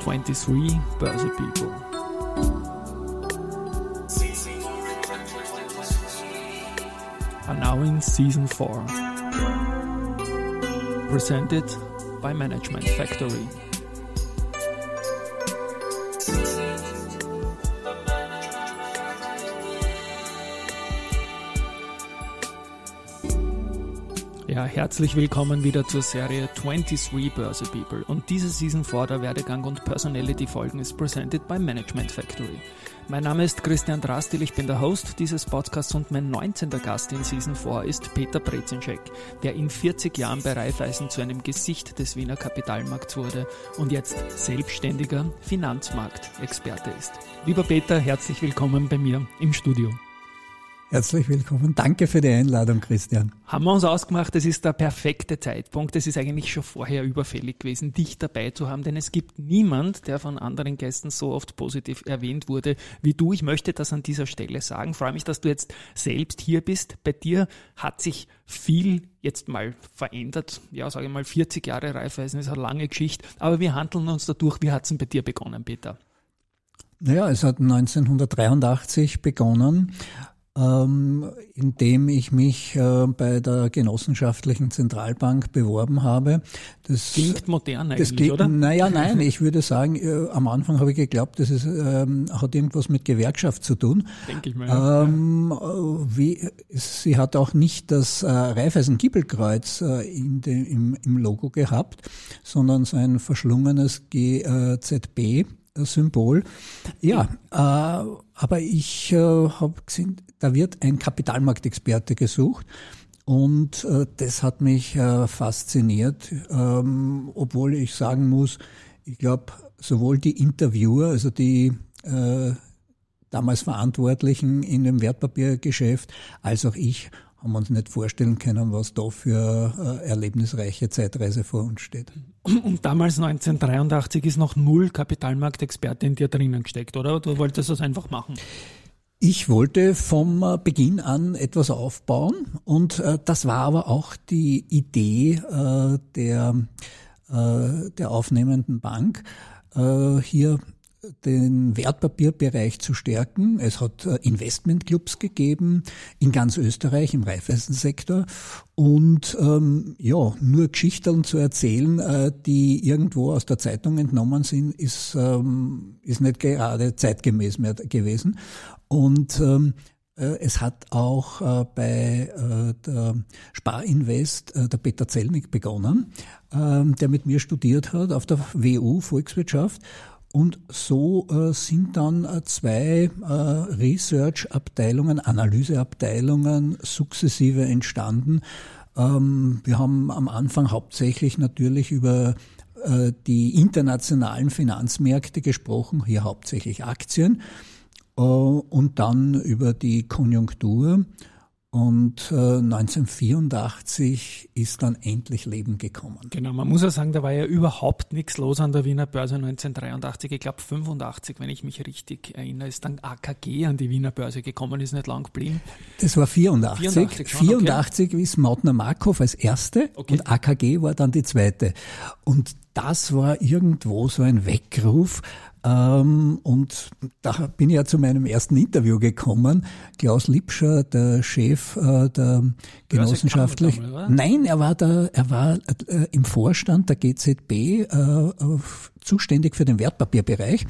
23 Börse People. Are now in season 4. Presented by Management Factory. Herzlich willkommen wieder zur Serie 23 Börse People. Und diese Season 4 der Werdegang und Personality Folgen ist presented by Management Factory. Mein Name ist Christian Drastil, ich bin der Host dieses Podcasts und mein 19. Gast in Season 4 ist Peter Brezinschek, der in 40 Jahren bei Raiffeisen zu einem Gesicht des Wiener Kapitalmarkts wurde und jetzt selbstständiger Finanzmarktexperte ist. Lieber Peter, herzlich willkommen bei mir im Studio. Herzlich willkommen. Danke für die Einladung, Christian. Haben wir uns ausgemacht, es ist der perfekte Zeitpunkt. Es ist eigentlich schon vorher überfällig gewesen, dich dabei zu haben, denn es gibt niemand, der von anderen Gästen so oft positiv erwähnt wurde wie du. Ich möchte das an dieser Stelle sagen. Ich freue mich, dass du jetzt selbst hier bist. Bei dir hat sich viel jetzt mal verändert. Ja, sage ich mal, 40 Jahre Reifeisen ist eine lange Geschichte. Aber wir handeln uns dadurch. Wie hat es denn bei dir begonnen, Peter? Naja, es hat 1983 begonnen ähm, indem ich mich äh, bei der genossenschaftlichen Zentralbank beworben habe. Das klingt modern eigentlich, das klingt, oder? Naja, nein, ich würde sagen, äh, am Anfang habe ich geglaubt, das ist, ähm, hat irgendwas mit Gewerkschaft zu tun. Denke ich mal. Ja. Ähm, wie, sie hat auch nicht das äh, Raiffeisen-Giebelkreuz äh, in dem, im, im Logo gehabt, sondern so ein verschlungenes GZB. Symbol. Ja, äh, aber ich äh, habe gesehen, da wird ein Kapitalmarktexperte gesucht. Und äh, das hat mich äh, fasziniert, ähm, obwohl ich sagen muss, ich glaube, sowohl die Interviewer, also die äh, damals Verantwortlichen in dem Wertpapiergeschäft, als auch ich haben uns nicht vorstellen können, was da für äh, erlebnisreiche Zeitreise vor uns steht. Und damals 1983 ist noch null Kapitalmarktexperte in dir drinnen gesteckt, oder? Du wolltest das einfach machen? Ich wollte vom äh, Beginn an etwas aufbauen und äh, das war aber auch die Idee äh, der, äh, der aufnehmenden Bank, äh, hier den Wertpapierbereich zu stärken. Es hat äh, Investmentclubs gegeben in ganz Österreich im Reifeisensektor und ähm, ja, nur Geschichten zu erzählen, äh, die irgendwo aus der Zeitung entnommen sind, ist, ähm, ist nicht gerade zeitgemäß mehr gewesen. Und ähm, äh, es hat auch äh, bei äh, der Sparinvest der Peter Zellnig begonnen, ähm, der mit mir studiert hat auf der WU Volkswirtschaft und so äh, sind dann äh, zwei äh, Research-Abteilungen, Analyseabteilungen sukzessive entstanden. Ähm, wir haben am Anfang hauptsächlich natürlich über äh, die internationalen Finanzmärkte gesprochen, hier hauptsächlich Aktien, äh, und dann über die Konjunktur. Und äh, 1984 ist dann endlich Leben gekommen. Genau, man muss ja sagen, da war ja überhaupt nichts los an der Wiener Börse 1983. Ich glaube 85, wenn ich mich richtig erinnere, ist dann AKG an die Wiener Börse gekommen, ist nicht lang geblieben. Das war 84. 84, schon, 84 okay. ist Mautner Markov als erste okay. und AKG war dann die zweite. Und das war irgendwo so ein Weckruf, und da bin ich ja zu meinem ersten Interview gekommen. Klaus Lipscher, der Chef äh, der genossenschaftlichen. Nein, er war da, er war äh, im Vorstand der GZB äh, zuständig für den Wertpapierbereich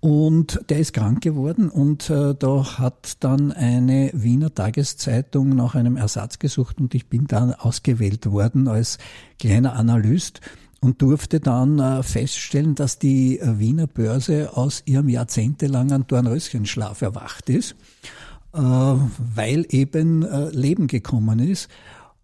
und der ist krank geworden und da hat dann eine Wiener Tageszeitung nach einem Ersatz gesucht und ich bin dann ausgewählt worden als kleiner Analyst und durfte dann äh, feststellen, dass die äh, Wiener Börse aus ihrem jahrzehntelangen Dornröschenschlaf erwacht ist, äh, weil eben Leben gekommen ist.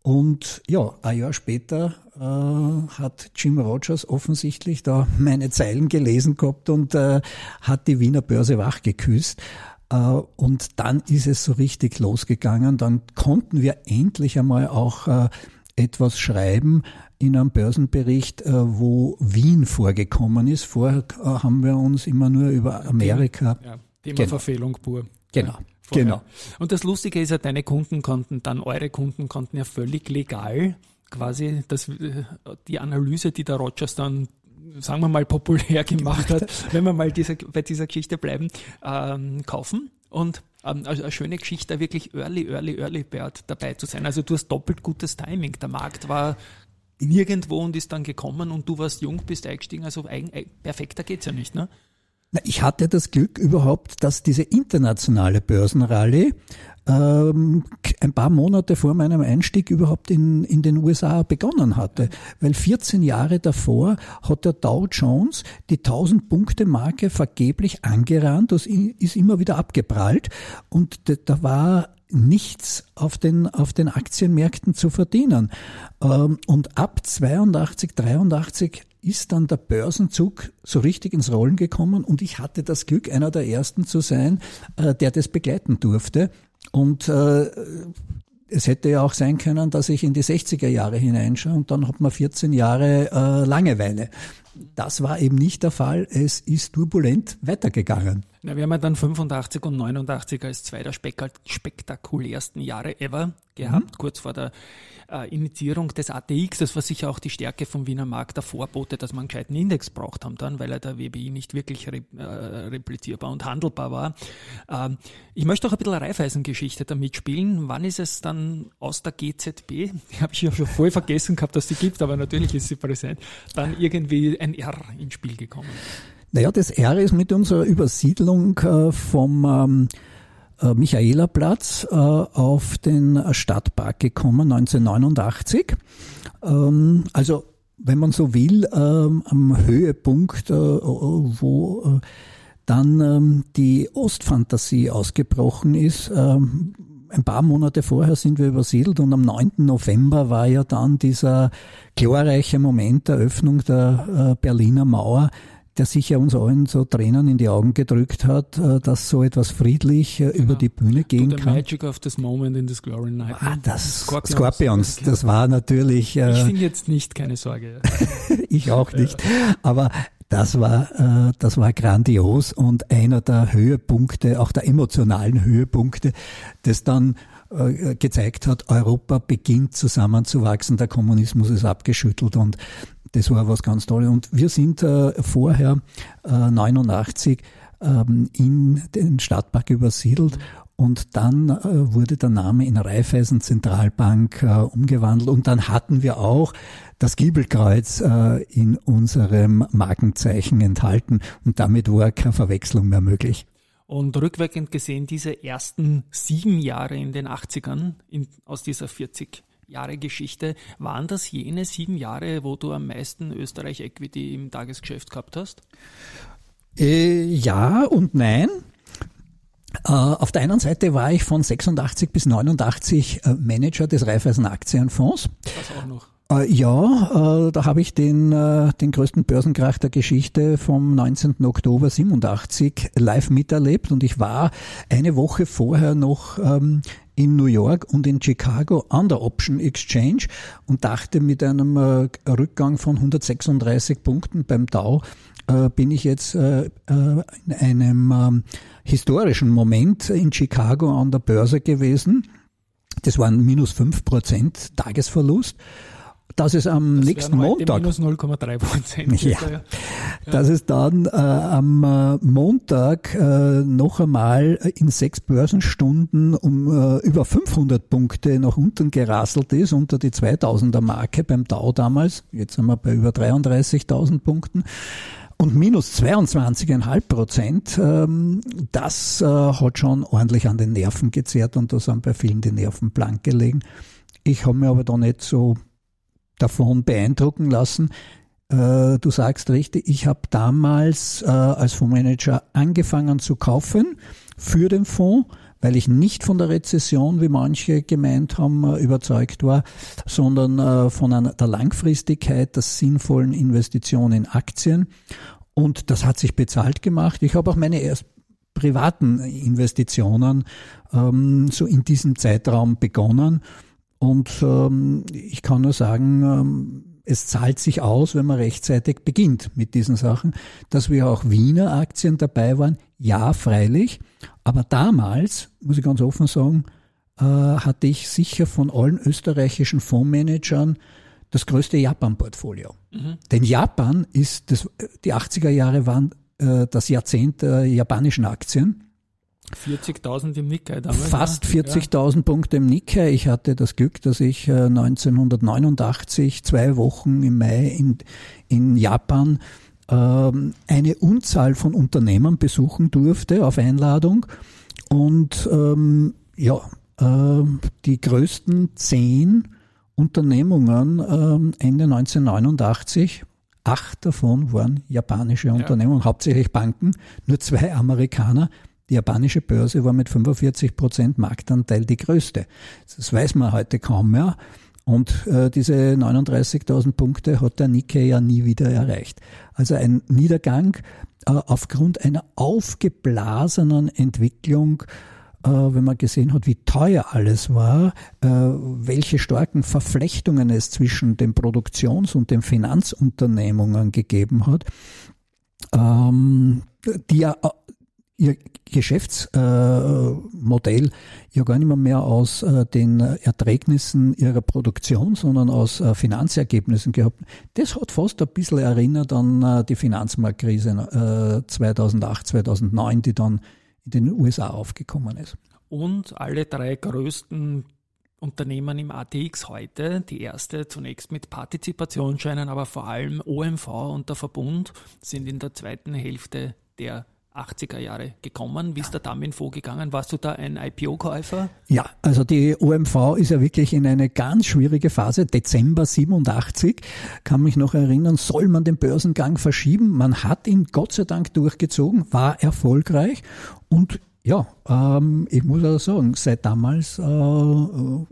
Und ja, ein Jahr später hat Jim Rogers offensichtlich da meine Zeilen gelesen gehabt und hat die Wiener Börse wachgeküsst. Und dann ist es so richtig losgegangen. Dann konnten wir endlich einmal auch etwas schreiben, in einem Börsenbericht, äh, wo Wien vorgekommen ist. Vorher äh, haben wir uns immer nur über Amerika. Ja, Thema genau. Verfehlung pur. Genau. Vorher. Genau. Und das Lustige ist ja, deine Kunden konnten dann, eure Kunden konnten ja völlig legal quasi das, äh, die Analyse, die der Rogers dann sagen wir mal, populär gemacht hat, wenn wir mal diese, bei dieser Geschichte bleiben, ähm, kaufen. Und ähm, also eine schöne Geschichte, wirklich early, early, early Bird dabei zu sein. Also du hast doppelt gutes Timing. Der Markt war nirgendwo und ist dann gekommen und du warst jung, bist eingestiegen. Also ein, perfekter geht's ja nicht, ne? Ich hatte das Glück überhaupt, dass diese internationale Börsenrallye ähm, ein paar Monate vor meinem Einstieg überhaupt in, in den USA begonnen hatte. Weil 14 Jahre davor hat der Dow Jones die 1000 Punkte Marke vergeblich angerannt, das ist immer wieder abgeprallt und da war nichts auf den, auf den Aktienmärkten zu verdienen. Ähm, und ab 82, 83 ist dann der Börsenzug so richtig ins Rollen gekommen und ich hatte das Glück, einer der ersten zu sein, äh, der das begleiten durfte. Und äh, es hätte ja auch sein können, dass ich in die 60er Jahre hineinschaue und dann hat man 14 Jahre äh, Langeweile. Das war eben nicht der Fall. Es ist turbulent weitergegangen. Na, wir haben ja dann 85 und 89 als zwei der spektakulärsten Jahre ever gehabt, mhm. kurz vor der äh, Initiierung des ATX. Das war sicher auch die Stärke vom Wiener Markt, der Vorbote, dass man einen gescheiten Index braucht haben dann, weil er der WBI nicht wirklich re, äh, replizierbar und handelbar war. Ähm, ich möchte auch ein bisschen eine Reifeisengeschichte damit spielen. Wann ist es dann aus der GZB, die habe ich ja schon voll vergessen gehabt, dass sie gibt, aber natürlich ist sie präsent, dann irgendwie ein R ins Spiel gekommen? Naja, das R ist mit unserer Übersiedlung äh, vom ähm, äh, Michaelerplatz äh, auf den Stadtpark gekommen, 1989. Ähm, also wenn man so will, ähm, am Höhepunkt, äh, wo dann ähm, die Ostfantasie ausgebrochen ist. Ein paar Monate vorher sind wir übersiedelt und am 9. November war ja dann dieser glorreiche Moment der Öffnung der Berliner Mauer, der sicher uns allen so Tränen in die Augen gedrückt hat, äh, dass so etwas friedlich genau. über die Bühne gehen the kann. The magic of this moment in this glory night. Ah, das Scorpions, Scorpions das war natürlich... Äh, ich finde jetzt nicht, keine Sorge. ich auch nicht. Aber das war, äh, das war grandios und einer der Höhepunkte, auch der emotionalen Höhepunkte, das dann äh, gezeigt hat, Europa beginnt zusammenzuwachsen, der Kommunismus ist abgeschüttelt und das war was ganz Tolles. Und wir sind äh, vorher, äh, 89, ähm, in den Stadtpark übersiedelt und dann äh, wurde der Name in Raiffeisen Zentralbank äh, umgewandelt und dann hatten wir auch das Giebelkreuz äh, in unserem Markenzeichen enthalten und damit war keine Verwechslung mehr möglich. Und rückwirkend gesehen, diese ersten sieben Jahre in den 80ern in, aus dieser 40 Jahre Geschichte. Waren das jene sieben Jahre, wo du am meisten Österreich Equity im Tagesgeschäft gehabt hast? Äh, ja und nein. Äh, auf der einen Seite war ich von 86 bis 89 äh, Manager des Raiffeisen Aktienfonds. Das auch noch. Äh, ja, da habe ich den, den größten Börsenkrach der Geschichte vom 19. Oktober 87 live miterlebt und ich war eine Woche vorher noch ähm, in New York und in Chicago an der Option Exchange und dachte mit einem Rückgang von 136 Punkten beim Dow bin ich jetzt in einem ähm, historischen Moment in Chicago an der Börse gewesen. Das waren minus fünf Prozent Tagesverlust dass es am das nächsten Montag minus 0,3 Prozent. Ja, ja, dass es dann äh, am äh, Montag äh, noch einmal in sechs Börsenstunden um äh, über 500 Punkte nach unten gerasselt ist unter die 2000er Marke beim Dow damals. Jetzt sind wir bei über 33.000 Punkten und minus 22,5 Prozent, ähm, das äh, hat schon ordentlich an den Nerven gezerrt und da sind bei vielen die Nerven blank gelegen. Ich habe mir aber da nicht so davon beeindrucken lassen. Äh, du sagst richtig, ich habe damals äh, als Fondsmanager angefangen zu kaufen für den Fonds, weil ich nicht von der Rezession, wie manche gemeint haben, äh, überzeugt war, sondern von der Langfristigkeit der sinnvollen Investitionen in Aktien. Und das hat sich bezahlt gemacht. Ich habe auch meine erst privaten Investitionen ähm, so in diesem Zeitraum begonnen und ähm, ich kann nur sagen, ähm, es zahlt sich aus, wenn man rechtzeitig beginnt mit diesen Sachen. Dass wir auch Wiener Aktien dabei waren, ja, freilich. Aber damals, muss ich ganz offen sagen, äh, hatte ich sicher von allen österreichischen Fondsmanagern das größte Japan-Portfolio. Mhm. Denn Japan ist, das, die 80er Jahre waren äh, das Jahrzehnt der japanischen Aktien. 40.000 im Nikkei damals. Fast 40.000 ja. Punkte im Nikkei. Ich hatte das Glück, dass ich 1989 äh, zwei Wochen im Mai in, in Japan ähm, eine Unzahl von Unternehmen besuchen durfte auf Einladung. Und ähm, ja, äh, die größten zehn Unternehmungen ähm, Ende 1989 Acht davon waren japanische Unternehmen, ja. hauptsächlich Banken, nur zwei Amerikaner. Die japanische Börse war mit 45 Prozent Marktanteil die größte. Das weiß man heute kaum mehr. Und äh, diese 39.000 Punkte hat der Nikkei ja nie wieder erreicht. Also ein Niedergang äh, aufgrund einer aufgeblasenen Entwicklung äh, wenn man gesehen hat, wie teuer alles war, äh, welche starken Verflechtungen es zwischen den Produktions- und den Finanzunternehmungen gegeben hat, ähm, die ja äh, ihr Geschäftsmodell ja gar nicht mehr, mehr aus den Erträgnissen ihrer Produktion, sondern aus Finanzergebnissen gehabt. Das hat fast ein bisschen erinnert an die Finanzmarktkrise 2008, 2009, die dann in den USA aufgekommen ist. Und alle drei größten Unternehmen im ATX heute, die erste zunächst mit Partizipationsscheinen, aber vor allem OMV und der Verbund sind in der zweiten Hälfte der 80er Jahre gekommen. Wie ist der damit vorgegangen? Warst du da ein IPO-Käufer? Ja, also die OMV ist ja wirklich in eine ganz schwierige Phase. Dezember 87, kann mich noch erinnern, soll man den Börsengang verschieben? Man hat ihn Gott sei Dank durchgezogen, war erfolgreich und ja, ähm, ich muss also sagen, seit damals äh, war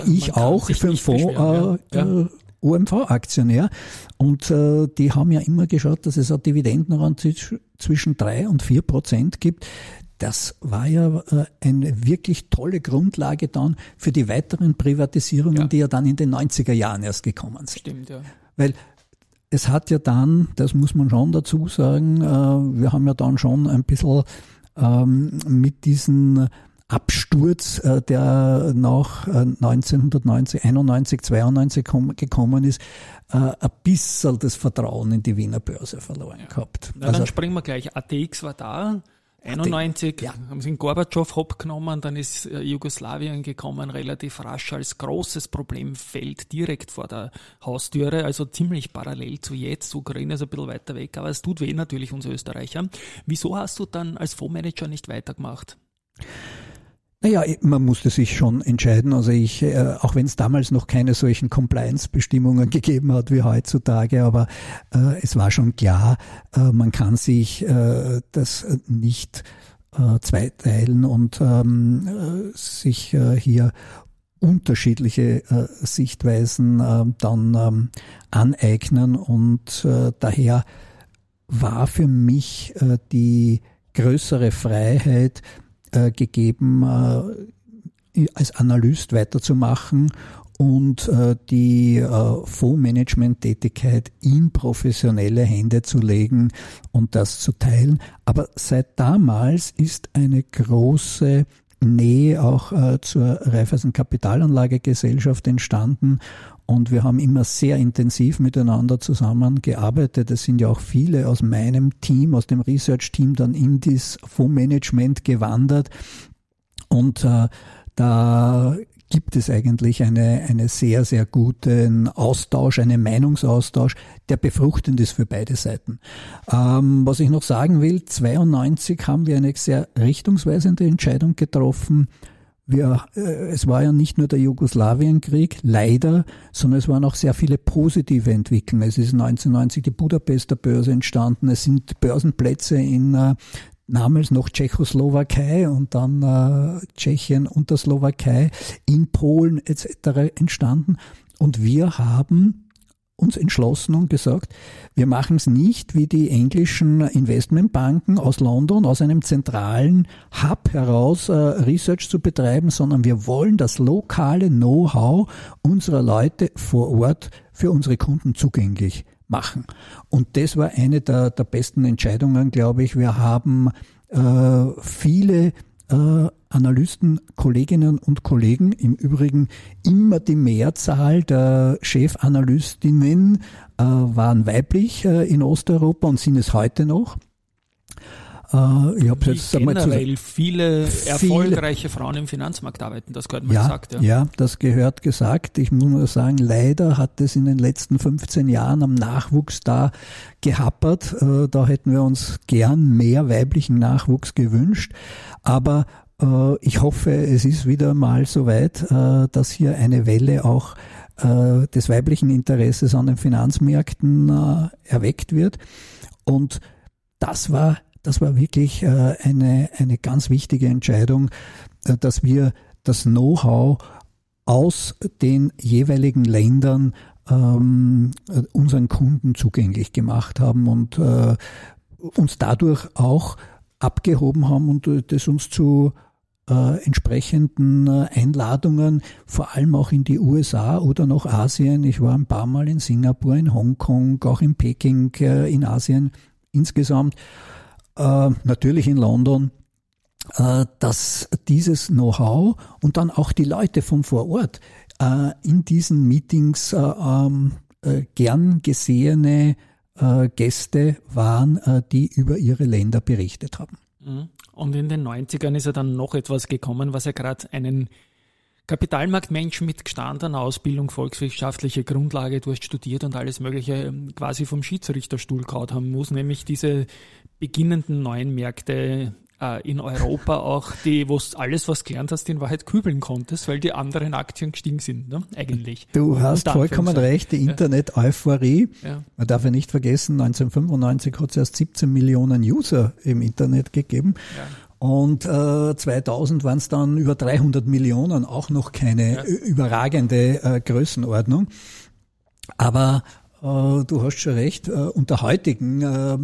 ja, ich auch für den Fonds äh, ja. äh, OMV-Aktionär und äh, die haben ja immer geschaut, dass es ein Dividendenrand zwischen drei und vier Prozent gibt. Das war ja äh, eine wirklich tolle Grundlage dann für die weiteren Privatisierungen, ja. die ja dann in den 90er Jahren erst gekommen sind. Stimmt, ja. Weil es hat ja dann, das muss man schon dazu sagen, äh, wir haben ja dann schon ein bisschen ähm, mit diesen Absturz, äh, der nach 1990, 91, 92 gekommen ist, äh, ein bisschen das Vertrauen in die Wiener Börse verloren ja. gehabt. Na, also, dann springen wir gleich. ATX war da. 91 ja. haben sie in Gorbatschow hopp genommen, dann ist äh, Jugoslawien gekommen, relativ rasch als großes Problemfeld direkt vor der Haustüre, also ziemlich parallel zu jetzt. Ukraine ist ein bisschen weiter weg, aber es tut weh natürlich uns Österreicher. Wieso hast du dann als Fondsmanager nicht weitergemacht? Naja, man musste sich schon entscheiden. Also ich, äh, auch wenn es damals noch keine solchen Compliance-Bestimmungen gegeben hat wie heutzutage, aber äh, es war schon klar, äh, man kann sich äh, das nicht äh, zweiteilen und ähm, äh, sich hier unterschiedliche Sichtweisen äh, dann ähm, aneignen und daher war für mich die größere Freiheit, äh, gegeben, äh, als Analyst weiterzumachen und äh, die äh, Fondsmanagement-Tätigkeit in professionelle Hände zu legen und das zu teilen. Aber seit damals ist eine große Nähe auch äh, zur Raiffeisen Kapitalanlagegesellschaft entstanden und wir haben immer sehr intensiv miteinander zusammengearbeitet. Es sind ja auch viele aus meinem Team, aus dem Research-Team dann in das Fondsmanagement gewandert. Und äh, da gibt es eigentlich eine, eine sehr, sehr guten Austausch, einen Meinungsaustausch, der befruchtend ist für beide Seiten. Ähm, was ich noch sagen will, 92 haben wir eine sehr richtungsweisende Entscheidung getroffen, wir, äh, es war ja nicht nur der Jugoslawienkrieg, leider, sondern es waren auch sehr viele positive Entwicklungen. Es ist 1990 die Budapester Börse entstanden. Es sind Börsenplätze in äh, damals noch Tschechoslowakei und dann äh, Tschechien und der Slowakei, in Polen etc. entstanden. Und wir haben uns entschlossen und gesagt, wir machen es nicht wie die englischen Investmentbanken aus London, aus einem zentralen Hub heraus äh, Research zu betreiben, sondern wir wollen das lokale Know-how unserer Leute vor Ort für unsere Kunden zugänglich machen. Und das war eine der, der besten Entscheidungen, glaube ich. Wir haben äh, viele äh, Analysten, Kolleginnen und Kollegen, im Übrigen immer die Mehrzahl der Chefanalystinnen äh, waren weiblich äh, in Osteuropa und sind es heute noch. Äh, ich habe jetzt generell zu, viele erfolgreiche Frauen im Finanzmarkt arbeiten, das gehört mal ja, gesagt. Ja. ja, das gehört gesagt. Ich muss nur sagen, leider hat es in den letzten 15 Jahren am Nachwuchs da gehappert. Äh, da hätten wir uns gern mehr weiblichen Nachwuchs gewünscht. Aber äh, ich hoffe, es ist wieder mal soweit, äh, dass hier eine Welle auch des weiblichen Interesses an den Finanzmärkten erweckt wird. Und das war das war wirklich äh, eine, eine ganz wichtige Entscheidung, äh, dass wir das Know-how aus den jeweiligen Ländern ähm, unseren Kunden zugänglich gemacht haben und äh, uns dadurch auch abgehoben haben und äh, das uns zu äh, entsprechenden äh, Einladungen, vor allem auch in die USA oder nach Asien. Ich war ein paar Mal in Singapur, in Hongkong, auch in Peking, äh, in Asien insgesamt äh, natürlich in London, äh, dass dieses Know-how und dann auch die Leute von vor Ort äh, in diesen Meetings äh, ähm, äh, gern gesehene äh, Gäste waren, die über ihre Länder berichtet haben. Mhm. Und in den 90ern ist ja dann noch etwas gekommen, was ja gerade einen Kapitalmarktmensch mit gestandener Ausbildung, volkswirtschaftliche Grundlage, du hast studiert und alles Mögliche ähm, quasi vom Schiedsrichterstuhl kaut haben muss, nämlich diese beginnenden neuen Märkte äh, in Europa auch, die, wo alles, was gelernt hast, in Wahrheit kübeln konntest, weil die anderen Aktien gestiegen sind, ne? eigentlich. Du hast vollkommen recht, die Internet-Euphorie, ja. man darf ja nicht vergessen, 1995 hat es erst 17 Millionen User im Internet gegeben. Ja. Und äh, 2000 waren es dann über 300 Millionen, auch noch keine ja. überragende äh, Größenordnung. Aber äh, du hast schon recht, äh, unter heutigen äh,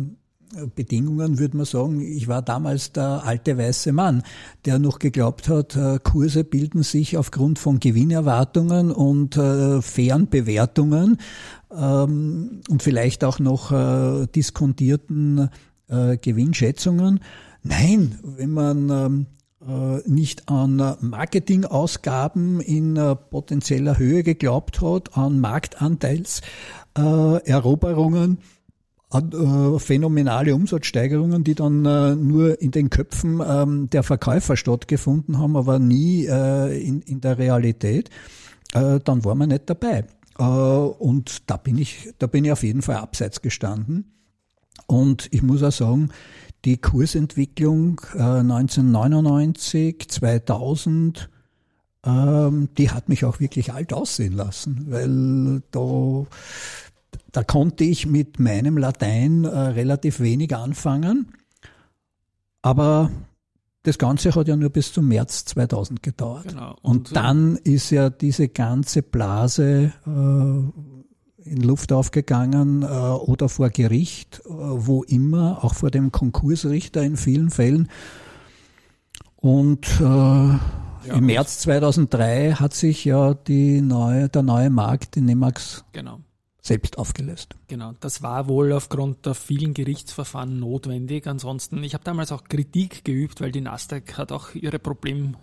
Bedingungen würde man sagen, ich war damals der alte weiße Mann, der noch geglaubt hat, äh, Kurse bilden sich aufgrund von Gewinnerwartungen und äh, fairen Bewertungen ähm, und vielleicht auch noch äh, diskontierten Gewinnschätzungen. Nein, wenn man ähm, äh, nicht an Marketingausgaben in potenzieller Höhe geglaubt hat, an Marktanteilseroberungen, äh, phänomenale Umsatzsteigerungen, die dann äh, nur in den Köpfen ähm, der Verkäufer stattgefunden haben, aber nie äh, in, der Realität, äh, dann war man nicht dabei. Äh, und da bin ich, da bin ich auf jeden Fall abseits gestanden. Und ich muss auch sagen, die Kursentwicklung 1999, 2000, ähm, die hat mich auch wirklich alt aussehen lassen, weil da da konnte ich mit meinem Latein äh, relativ wenig anfangen, aber das Ganze hat ja nur bis zum März 2000 gedauert. Genau. Und, und dann ist ja diese ganze Blase äh, in Luft aufgegangen äh, oder vor Gericht, äh, wo immer, auch vor dem Konkursrichter in vielen Fällen. Und äh, ja, im März 2003 hat sich ja neue, der neue Markt in Nemax genau selbst aufgelöst. Genau, das war wohl aufgrund der vielen Gerichtsverfahren notwendig. Ansonsten, ich habe damals auch Kritik geübt, weil die Nasdaq hat auch ihre Problemfelder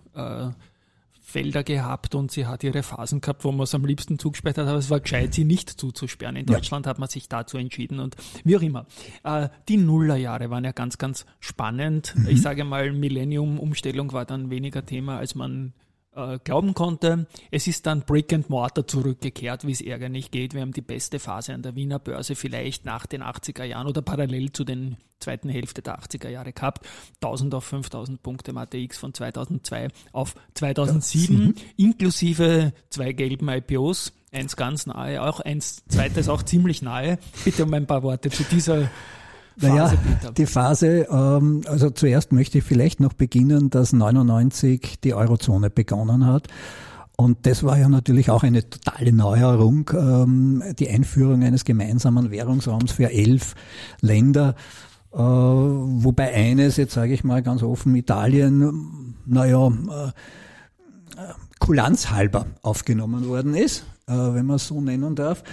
äh, gehabt und sie hat ihre Phasen gehabt, wo man es am liebsten zugesperrt hat, aber es war gescheit, sie nicht zuzusperren. In Deutschland ja. hat man sich dazu entschieden und wie auch immer. Äh, die Nullerjahre waren ja ganz, ganz spannend. Mhm. Ich sage mal, Millennium-Umstellung war dann weniger Thema, als man äh, glauben konnte. Es ist dann Brick and Mortar zurückgekehrt, wie es ärgerlich geht. Wir haben die beste Phase an der Wiener Börse vielleicht nach den 80er Jahren oder parallel zu den zweiten Hälfte der 80er Jahre gehabt. 1000 auf 5000 Punkte im ATX von 2002 auf 2007, mhm. inklusive zwei gelben IPOs. Eins ganz nahe, auch eins zweites auch ziemlich nahe. Bitte um ein paar Worte zu dieser naja, die Phase, ähm, also zuerst möchte ich vielleicht noch beginnen, dass 99 die Eurozone begonnen hat. Und das war ja natürlich auch eine totale Neuerung, ähm, die Einführung eines gemeinsamen Währungsraums für elf Länder. Äh, wobei eines, jetzt sage ich mal ganz offen, Italien, naja, äh, kulanzhalber aufgenommen worden ist, äh, wenn man es so nennen darf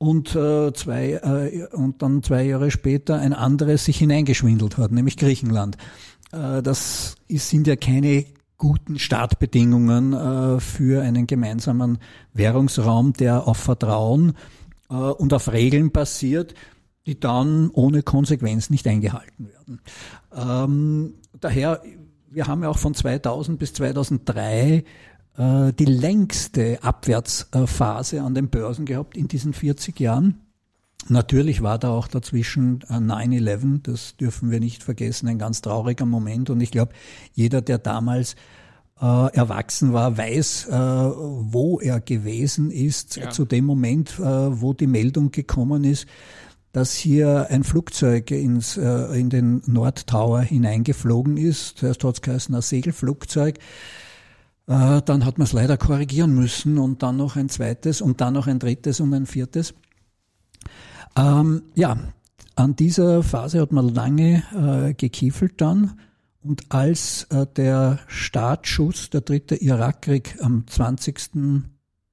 und äh, zwei äh, und dann zwei Jahre später ein anderes sich hineingeschwindelt hat, nämlich Griechenland. Äh, das sind ja keine guten Startbedingungen äh, für einen gemeinsamen Währungsraum, der auf Vertrauen äh, und auf Regeln basiert, die dann ohne Konsequenz nicht eingehalten werden. Ähm, daher, wir haben ja auch von 2000 bis 2003 äh, die längste Abwärtsphase an den Börsen gehabt in diesen 40 Jahren. Natürlich war da auch dazwischen 9-11, äh, das dürfen wir nicht vergessen, ein ganz trauriger Moment. Und ich glaube, jeder, der damals äh, erwachsen war, weiß, äh, wo er gewesen ist, ja. zu dem Moment, äh, wo die Meldung gekommen ist, dass hier ein Flugzeug ins, äh, in den Nordtower hineingeflogen ist. Zuerst hat es geheißen, ein Segelflugzeug. Äh, dann hat man es leider korrigieren müssen und dann noch ein zweites und dann noch ein drittes und ein viertes. Ähm, ja, an dieser Phase hat man lange äh, gekiefelt dann. Und als äh, der Startschuss, der dritte Irakkrieg am 20.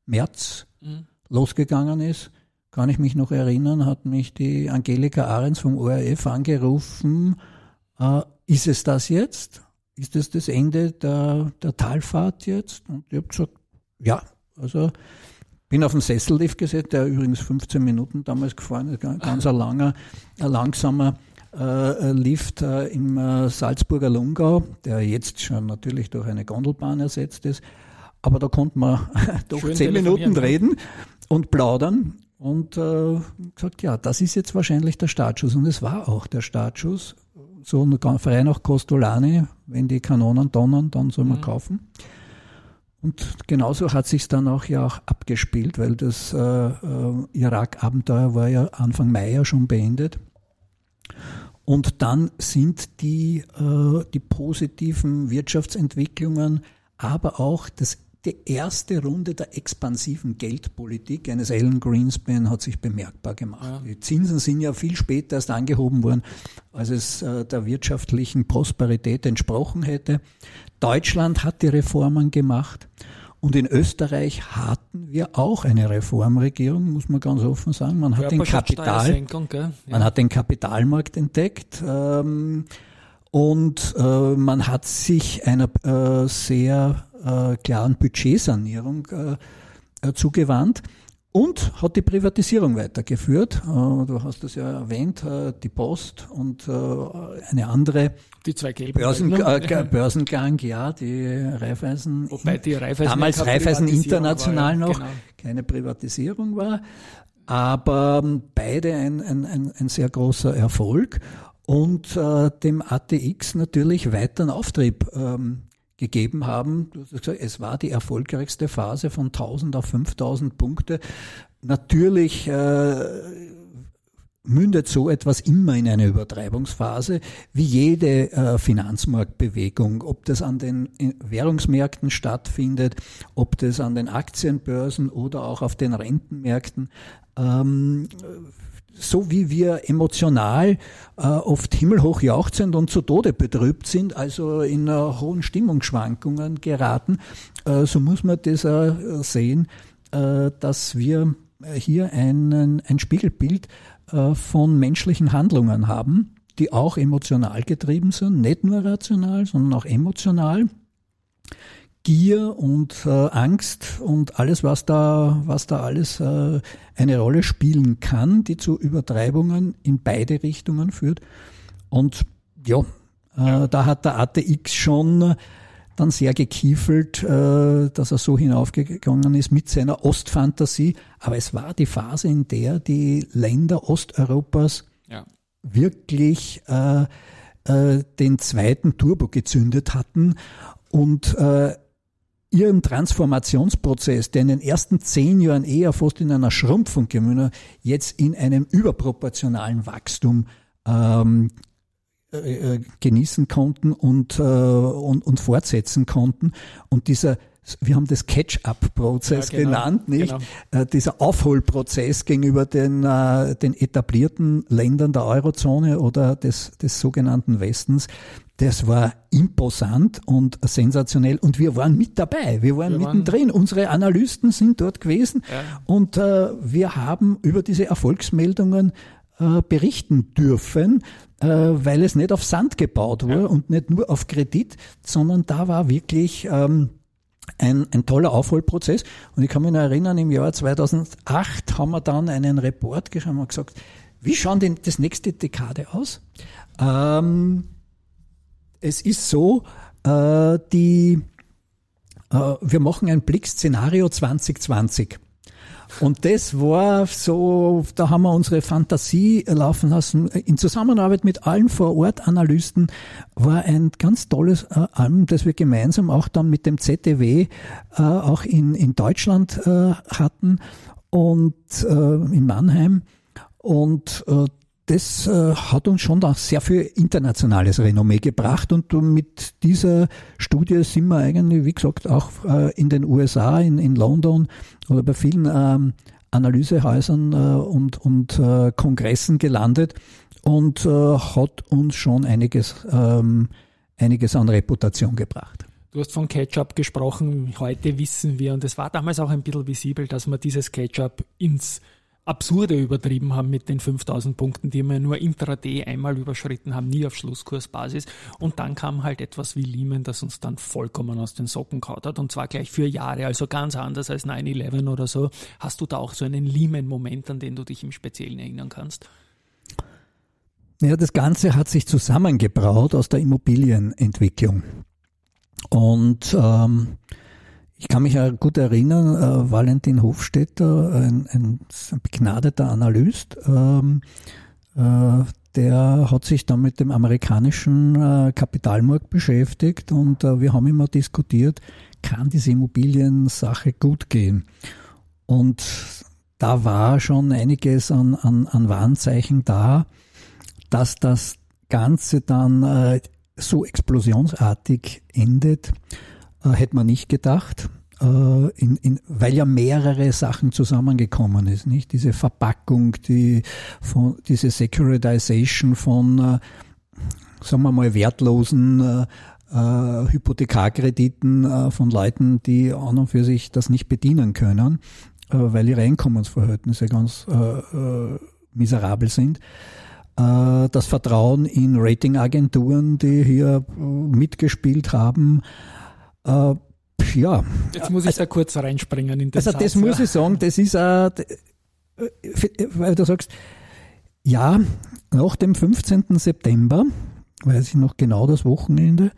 März mhm. losgegangen ist, kann ich mich noch erinnern, hat mich die Angelika Ahrens vom ORF angerufen, äh, ist es das jetzt? Ist es das Ende der, der Talfahrt jetzt? Und ich habe gesagt, ja, also bin auf den Sessellift gesetzt, der übrigens 15 Minuten damals gefahren ist, ganz ein langer, ein langsamer äh, Lift äh, im äh, Salzburger Lungau, der jetzt schon natürlich durch eine Gondelbahn ersetzt ist. Aber da konnte man doch Schön zehn Minuten reden und plaudern und äh, gesagt, ja, das ist jetzt wahrscheinlich der Startschuss. Und es war auch der Startschuss. So frei nach Costolani, wenn die Kanonen donnern, dann soll man mhm. kaufen. Und genauso hat sich dann auch ja auch abgespielt, weil das äh, äh, Irak-Abenteuer war ja Anfang Mai ja schon beendet. Und dann sind die, äh, die positiven Wirtschaftsentwicklungen, aber auch das die erste Runde der expansiven Geldpolitik eines Alan Greenspan hat sich bemerkbar gemacht. Ja. Die Zinsen sind ja viel später erst angehoben worden, als es äh, der wirtschaftlichen Prosperität entsprochen hätte. Deutschland hat die Reformen gemacht. Und in Österreich hatten wir auch eine Reformregierung, muss man ganz offen sagen. Man hat den Kapital, ja. man hat den Kapitalmarkt entdeckt. Ähm, und äh, man hat sich einer äh, sehr äh, klaren Budgetsanierung äh, äh, zugewandt und hat die Privatisierung weitergeführt. Du hast das ja erwähnt, äh, die Post und eine andere die zwei Börsen, äh, Börsengang, ja, die Raiffeisen, Wobei die Raiffeisen damals Raiffeisen International ja, noch genau. keine Privatisierung war, aber beide ein, ein, ein, ein sehr großer Erfolg und äh, dem ATX natürlich weiteren Auftrieb ähm, gegeben haben. Es war die erfolgreichste Phase von 1000 auf 5000 Punkte. Natürlich äh, mündet so etwas immer in eine Übertreibungsphase, wie jede äh, Finanzmarktbewegung, ob das an den äh, Währungsmärkten stattfindet, ob das an den Aktienbörsen oder auch auf den Rentenmärkten. Ähm, so wie wir emotional äh, oft himmelhoch jauchzend und zu Tode betrübt sind, also in äh, hohen Stimmungsschwankungen geraten, äh, so muss man das äh, sehen, äh, dass wir hier einen, ein Spiegelbild äh, von menschlichen Handlungen haben, die auch emotional getrieben sind, nicht nur rational, sondern auch emotional. Gier und äh, Angst und alles, was da, was da alles äh, eine Rolle spielen kann, die zu Übertreibungen in beide Richtungen führt. Und ja, äh, da hat der ATX schon dann sehr gekiefelt, äh, dass er so hinaufgegangen ist mit seiner Ostfantasie. Aber es war die Phase, in der die Länder Osteuropas ja. wirklich äh, äh, den zweiten Turbo gezündet hatten und äh, ihren Transformationsprozess, der in den ersten zehn Jahren eher fast in einer Schrumpfung gemündet, jetzt in einem überproportionalen Wachstum ähm, äh, äh, genießen konnten und, äh, und, und fortsetzen konnten. Und dieser wir haben das Catch-up-Prozess ja, genau, genannt, nicht? Genau. Äh, dieser Aufholprozess gegenüber den, äh, den etablierten Ländern der Eurozone oder des, des sogenannten Westens, das war imposant und sensationell und wir waren mit dabei. Wir waren wir mittendrin. Waren Unsere Analysten sind dort gewesen ja. und äh, wir haben über diese Erfolgsmeldungen äh, berichten dürfen, äh, weil es nicht auf Sand gebaut war ja. und nicht nur auf Kredit, sondern da war wirklich ähm, ein, ein toller Aufholprozess. Und ich kann mich noch erinnern, im Jahr 2008 haben wir dann einen Report geschrieben und gesagt, wie schauen denn das nächste Dekade aus? Ähm, es ist so, äh, die, äh, wir machen ein Blick-Szenario 2020. Und das war so, da haben wir unsere Fantasie laufen lassen. In Zusammenarbeit mit allen Vor-Ort-Analysten war ein ganz tolles äh, Album, das wir gemeinsam auch dann mit dem ZDW äh, auch in, in Deutschland äh, hatten und äh, in Mannheim. Und äh, das äh, hat uns schon sehr viel internationales Renommee gebracht und mit dieser Studie sind wir eigentlich, wie gesagt, auch äh, in den USA, in, in London oder bei vielen ähm, Analysehäusern äh, und, und Kongressen gelandet und hat uns schon einiges, ähm, einiges an Reputation gebracht. Du hast von Ketchup gesprochen. Heute wissen wir, und es war damals auch ein bisschen visibel, dass man dieses Ketchup ins absurde übertrieben haben mit den 5000 Punkten, die wir nur intraday einmal überschritten haben, nie auf Schlusskursbasis. Und dann kam halt etwas wie Lehman, das uns dann vollkommen aus den Socken kaut hat und zwar gleich für Jahre, also ganz anders als 9-11 oder so. Hast du da auch so einen Lehman-Moment, an den du dich im Speziellen erinnern kannst? Ja, das Ganze hat sich zusammengebraut aus der Immobilienentwicklung. Und ähm, ich kann mich ja gut erinnern, äh, Valentin Hofstetter, ein, ein, begnadeter Analyst, ähm, äh, der hat sich dann mit dem amerikanischen äh, Kapitalmarkt beschäftigt und äh, wir haben immer diskutiert, kann diese Immobiliensache gut gehen? Und da war schon einiges an, an, an Warnzeichen da, dass das Ganze dann äh, so explosionsartig endet äh, hätte man nicht gedacht. Äh, in, in, weil ja mehrere Sachen zusammengekommen ist, nicht? Diese Verpackung, die von, diese Securitization von, äh, sagen wir mal, wertlosen äh, äh, Hypothekarkrediten äh, von Leuten, die an und für sich das nicht bedienen können, äh, weil ihre Einkommensverhältnisse ganz miserabel sind. Das Vertrauen in Ratingagenturen, die hier mitgespielt haben, äh, ja. Jetzt muss ich also, da kurz reinspringen in das. Also das Satz, muss ja. ich sagen, das ist, äh, weil du sagst, ja, nach dem 15. September, weiß ich noch genau das Wochenende,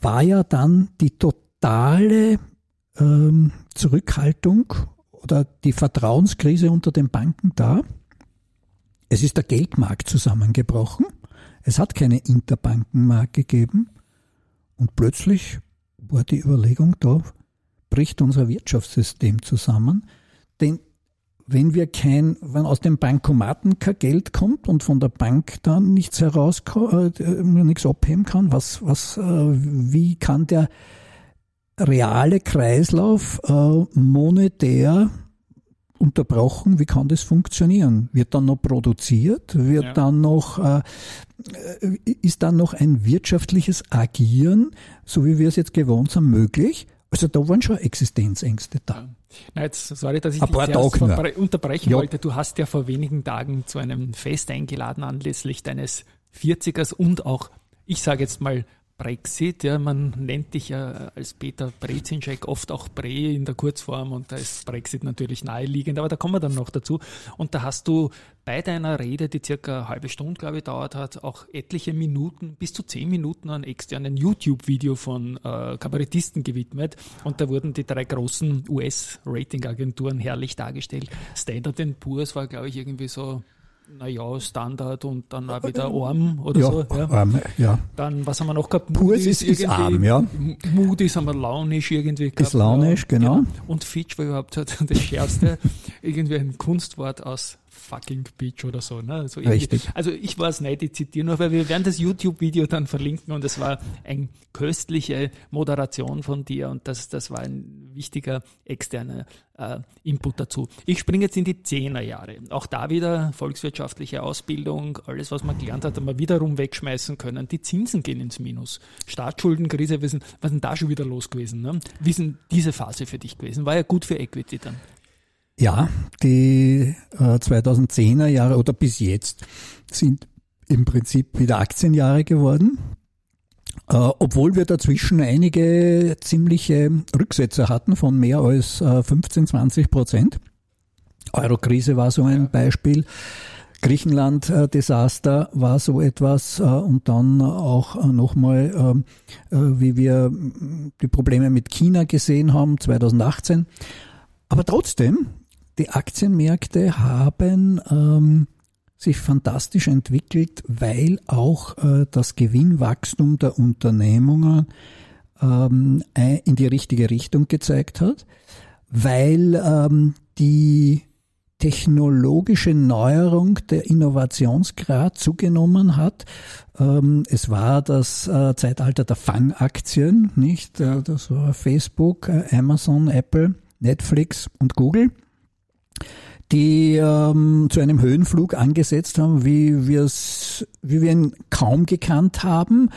war ja dann die totale ähm, Zurückhaltung oder die Vertrauenskrise unter den Banken da. Es ist der Geldmarkt zusammengebrochen. Es hat keine Interbankenmarkt gegeben. Und plötzlich war die Überlegung da, bricht unser Wirtschaftssystem zusammen. Denn wenn wir kein, wenn aus dem Bankomaten kein Geld kommt und von der Bank dann nichts herauskommt, äh, nichts abheben kann, was, was, äh, wie kann der reale Kreislauf äh, monetär unterbrochen, wie kann das funktionieren? Wird dann noch produziert? Wird ja. dann noch, äh, ist dann noch ein wirtschaftliches Agieren, so wie wir es jetzt gewohnt sind, möglich? Also da waren schon Existenzängste da. Ja. Na jetzt, sorry, dass ich dich zuerst unterbrechen ja. wollte. Du hast ja vor wenigen Tagen zu einem Fest eingeladen anlässlich deines 40ers und auch, ich sage jetzt mal, Brexit, ja, man nennt dich ja als Peter Brezinschek oft auch Bre in der Kurzform und da ist Brexit natürlich naheliegend, aber da kommen wir dann noch dazu. Und da hast du bei deiner Rede, die circa eine halbe Stunde, glaube ich, dauert hat, auch etliche Minuten, bis zu zehn Minuten an externen YouTube-Video von äh, Kabarettisten gewidmet und da wurden die drei großen US-Ratingagenturen herrlich dargestellt. Standard Poor's war, glaube ich, irgendwie so naja, Standard und dann auch wieder arm oder ja, so. Ja. Arm, ja. Dann, was haben wir noch gehabt? Purs ist, ist arm, ja. Moody's haben wir launisch irgendwie gehabt. Ist launisch, genau. genau. Und Fitch war überhaupt das schärfste, irgendwie ein Kunstwort aus fucking Bitch oder so. Ne? Also, Richtig. also ich weiß nicht, ich zitiere nur, weil wir werden das YouTube-Video dann verlinken und es war eine köstliche Moderation von dir und das, das war ein wichtiger externer äh, Input dazu. Ich springe jetzt in die Zehnerjahre. Auch da wieder volkswirtschaftliche Ausbildung, alles, was man gelernt hat, haben wir wiederum wegschmeißen können. Die Zinsen gehen ins Minus. Staatsschuldenkrise, was ist denn da schon wieder los gewesen? Ne? Wie ist denn diese Phase für dich gewesen? War ja gut für Equity dann. Ja, die äh, 2010er Jahre oder bis jetzt sind im Prinzip wieder Aktienjahre geworden. Äh, obwohl wir dazwischen einige ziemliche Rücksätze hatten von mehr als äh, 15, 20 Prozent. Eurokrise war so ein Beispiel. Griechenland-Desaster war so etwas äh, und dann auch äh, nochmal, ähm, äh, wie wir die Probleme mit China gesehen haben, 2018. Aber trotzdem, die Aktienmärkte haben ähm, sich fantastisch entwickelt, weil auch äh, das Gewinnwachstum der Unternehmungen ähm, in die richtige Richtung gezeigt hat, weil ähm, die technologische Neuerung, der Innovationsgrad zugenommen hat. Ähm, es war das äh, Zeitalter der Fangaktien, nicht? Äh, das war Facebook, äh, Amazon, Apple, Netflix und Google die ähm, zu einem Höhenflug angesetzt haben, wie wir es, wie wir ihn kaum gekannt haben,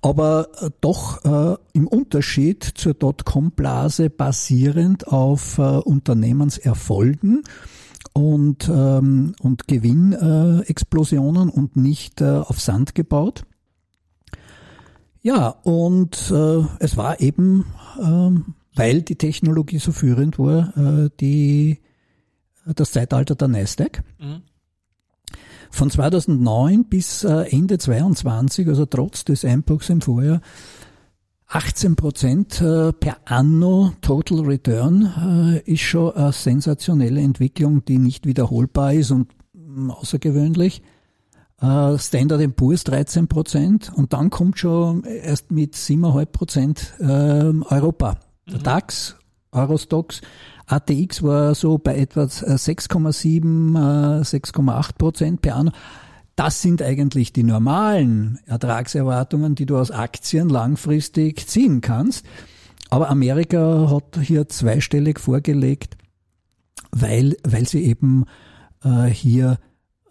aber äh, doch äh, im Unterschied zur Dotcom-Blase basierend auf äh, Unternehmenserfolgen und, ähm, und Gewinnexplosionen und nicht äh, auf Sand gebaut. Ja, und äh, es war eben, äh, weil die Technologie so führend war, äh, die das Zeitalter der Nasdaq. Mhm. Von 2009 bis äh, Ende 22, also trotz des Einbruchs im Vorjahr, 18 Prozent äh, per anno Total Return äh, ist schon eine sensationelle Entwicklung, die nicht wiederholbar ist und mm, außergewöhnlich. Standard Poor's 13 Prozent und dann kommt schon erst mit 7,5 Prozent ähm, Europa. Der mhm. DAX, Eurostox ATX war so bei etwa 6,7, 6,8 Prozent per anno. Das sind eigentlich die normalen Ertragserwartungen, die du aus Aktien langfristig ziehen kannst. Aber Amerika hat hier zweistellig vorgelegt, weil, weil sie eben äh, hier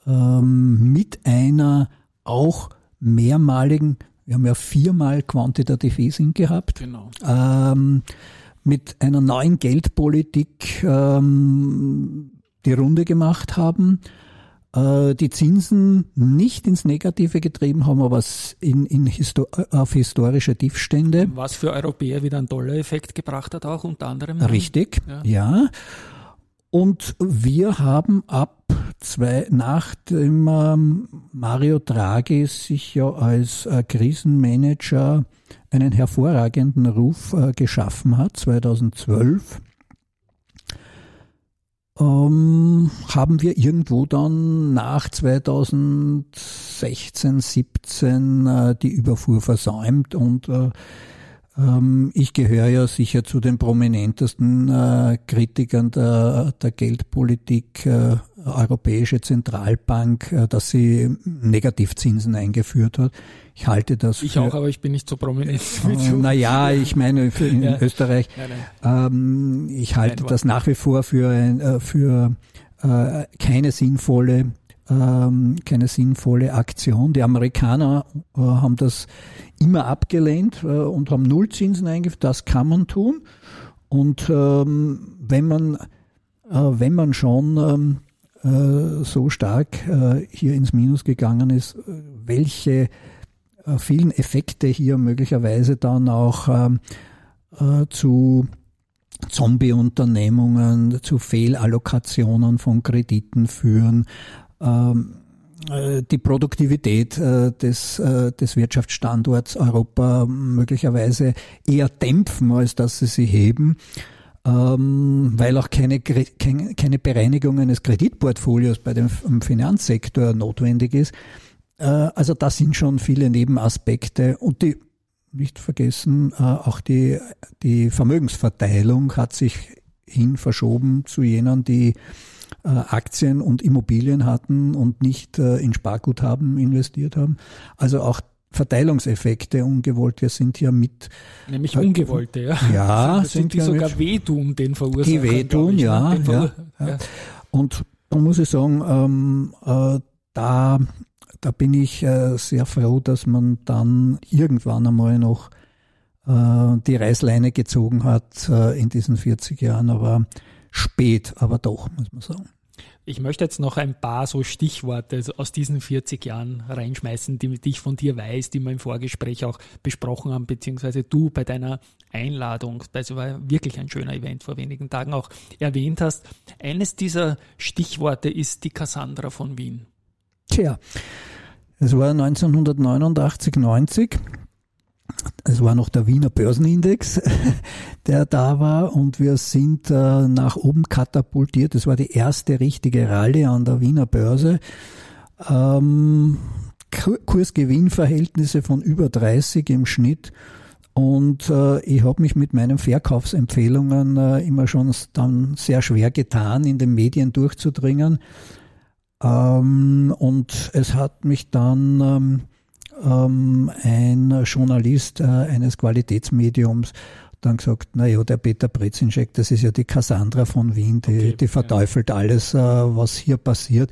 ähm, mit einer auch mehrmaligen, wir haben ja viermal Quantitative Easing gehabt, genau. ähm, mit einer neuen Geldpolitik ähm, die Runde gemacht haben, äh, die Zinsen nicht ins Negative getrieben haben, aber in, in Histo auf historische Tiefstände. Was für Europäer wieder einen Dollar-Effekt gebracht hat, auch unter anderem. Richtig, ja. ja. Und wir haben ab zwei, nach dem ähm, Mario Draghi sich ja als äh, Krisenmanager einen hervorragenden Ruf äh, geschaffen hat, 2012, ähm, haben wir irgendwo dann nach 2016, 17 äh, die Überfuhr versäumt und ähm, ich gehöre ja sicher zu den prominentesten äh, Kritikern der, der Geldpolitik, äh, Europäische Zentralbank, äh, dass sie Negativzinsen eingeführt hat. Ich halte das. Ich für, auch, aber ich bin nicht so prominent du. Naja, ich meine für in ja. Österreich. Nein, nein. Ähm, ich halte nein, das nach wie vor für, ein, für äh, keine sinnvolle ähm, keine sinnvolle Aktion. Die Amerikaner äh, haben das immer abgelehnt äh, und haben Nullzinsen eingeführt. Das kann man tun. Und ähm, wenn man äh, wenn man schon ähm, äh, so stark äh, hier ins Minus gegangen ist, welche äh, vielen Effekte hier möglicherweise dann auch ähm, zu Zombie-Unternehmungen, zu Fehlallokationen von Krediten führen, ähm, äh, die Produktivität äh, des, äh, des Wirtschaftsstandorts Europa möglicherweise eher dämpfen, als dass sie sie heben, ähm, weil auch keine, keine Bereinigung eines Kreditportfolios bei dem Finanzsektor notwendig ist. Also das sind schon viele Nebenaspekte und die nicht vergessen, auch die, die Vermögensverteilung hat sich hin verschoben zu jenen, die Aktien und Immobilien hatten und nicht äh, in Sparguthaben investiert haben. Also auch Verteilungseffekte ungewollte sind hier mit. Nämlich ungewollte, ja. Ja, das sind, die ja sogar wehtun, den verursachen. Die wehtun, ich, ne? ja, ja, ja, Und da muss ich sagen, ähm, äh, da, da bin ich äh, sehr froh, dass man dann irgendwann einmal noch äh, die Reißleine gezogen hat äh, in diesen 40 Jahren. Aber spät, aber doch, muss man sagen. Ich möchte jetzt noch ein paar so Stichworte aus diesen 40 Jahren reinschmeißen, die, die ich von dir weiß, die wir im Vorgespräch auch besprochen haben, beziehungsweise du bei deiner Einladung, das war wirklich ein schöner Event vor wenigen Tagen auch erwähnt hast. Eines dieser Stichworte ist die Cassandra von Wien. Tja, es war 1989, 90 es war noch der Wiener Börsenindex, der da war und wir sind äh, nach oben katapultiert. Das war die erste richtige Rallye an der Wiener Börse. Ähm, Kursgewinnverhältnisse von über 30 im Schnitt. Und äh, ich habe mich mit meinen Verkaufsempfehlungen äh, immer schon dann sehr schwer getan, in den Medien durchzudringen. Ähm, und es hat mich dann ähm, ähm, ein Journalist äh, eines Qualitätsmediums dann gesagt, na ja, der Peter Brezinschek, das ist ja die Cassandra von Wien, die, okay, die verteufelt ja. alles, äh, was hier passiert.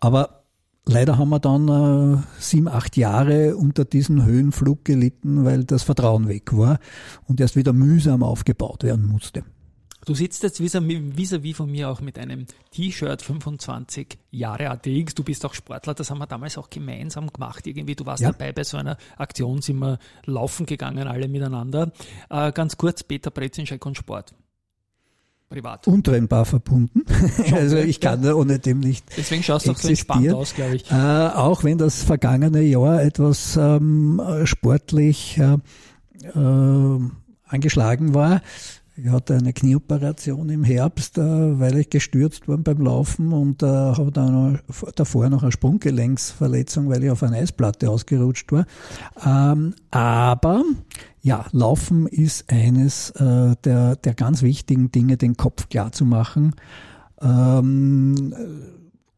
Aber leider haben wir dann äh, sieben, acht Jahre unter diesem Höhenflug gelitten, weil das Vertrauen weg war und erst wieder mühsam aufgebaut werden musste. Du sitzt jetzt vis-à-vis von mir auch mit einem T-Shirt 25 Jahre ATX. Du bist auch Sportler, das haben wir damals auch gemeinsam gemacht. Irgendwie, du warst ja. dabei bei so einer Aktion, sind wir laufen gegangen, alle miteinander. Äh, ganz kurz, Peter Brezinschek und Sport. Privat. Untrennbar verbunden. also ich kann da ohne dem nicht. Deswegen schaust du auch so entspannt aus, glaube ich. Äh, auch wenn das vergangene Jahr etwas ähm, sportlich äh, äh angeschlagen war, ich hatte eine Knieoperation im Herbst, äh, weil ich gestürzt war beim Laufen und äh, habe dann davor noch eine Sprunggelenksverletzung, weil ich auf eine Eisplatte ausgerutscht war. Ähm, aber ja, Laufen ist eines äh, der, der ganz wichtigen Dinge, den Kopf klar zu machen. Ähm,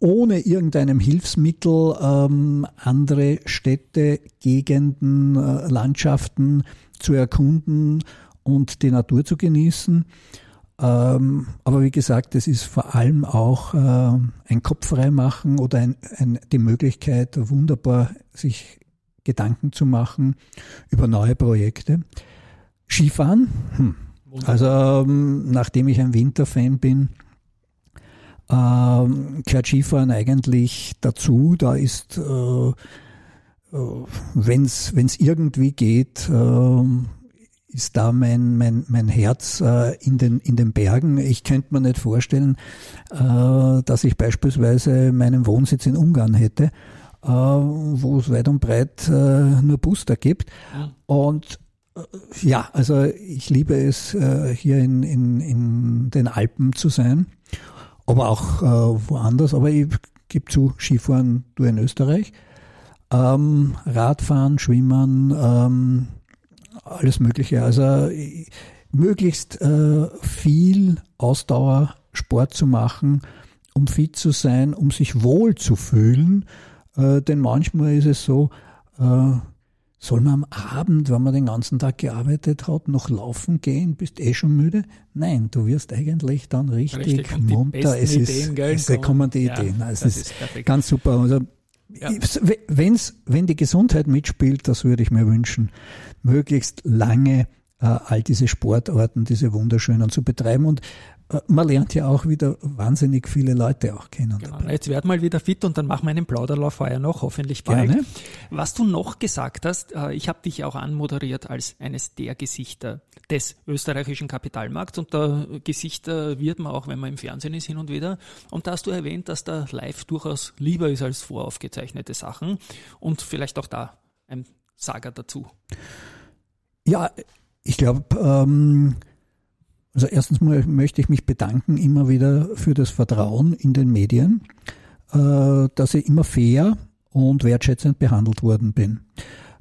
ohne irgendeinem Hilfsmittel ähm, andere Städte, Gegenden, Landschaften zu erkunden und die Natur zu genießen. Ähm, aber wie gesagt, es ist vor allem auch äh, ein Kopffreimachen oder ein, ein, die Möglichkeit, wunderbar sich Gedanken zu machen über neue Projekte. Skifahren, hm. also ähm, nachdem ich ein Winterfan bin, ähm, gehört Skifahren eigentlich dazu. Da ist, äh, äh, wenn es irgendwie geht, äh, ist da mein, mein, mein Herz äh, in, den, in den Bergen. Ich könnte mir nicht vorstellen, äh, dass ich beispielsweise meinen Wohnsitz in Ungarn hätte, äh, wo es weit und breit äh, nur Booster gibt. Ja. Und äh, ja, also ich liebe es, äh, hier in, in, in den Alpen zu sein, aber auch woanders. Aber ich gebe zu, Skifahren du in Österreich. Ähm, Radfahren, Schwimmen, ähm, alles Mögliche. Also möglichst äh, viel Ausdauersport zu machen, um fit zu sein, um sich wohl zu fühlen. Äh, denn manchmal ist es so, äh, soll man am Abend, wenn man den ganzen Tag gearbeitet hat, noch laufen gehen? Bist eh schon müde? Nein, du wirst eigentlich dann richtig, richtig munter. Es, ist, es kommen die ja, Ideen. Also es ist, ist ganz super. Also ja. Wenn's, wenn die Gesundheit mitspielt, das würde ich mir wünschen, möglichst lange all diese Sportarten, diese wunderschönen zu betreiben. Und äh, man lernt ja auch wieder wahnsinnig viele Leute auch kennen. Genau, jetzt werd mal wieder fit und dann machen wir einen Plauderlauf vorher noch, hoffentlich bald. Gerne. Was du noch gesagt hast, äh, ich habe dich auch anmoderiert als eines der Gesichter des österreichischen Kapitalmarkts und da Gesichter wird man auch, wenn man im Fernsehen ist, hin und wieder. Und da hast du erwähnt, dass da live durchaus lieber ist als voraufgezeichnete Sachen und vielleicht auch da ein Sager dazu. Ja, ich glaube, ähm, also erstens mal möchte ich mich bedanken immer wieder für das Vertrauen in den Medien, äh, dass ich immer fair und wertschätzend behandelt worden bin.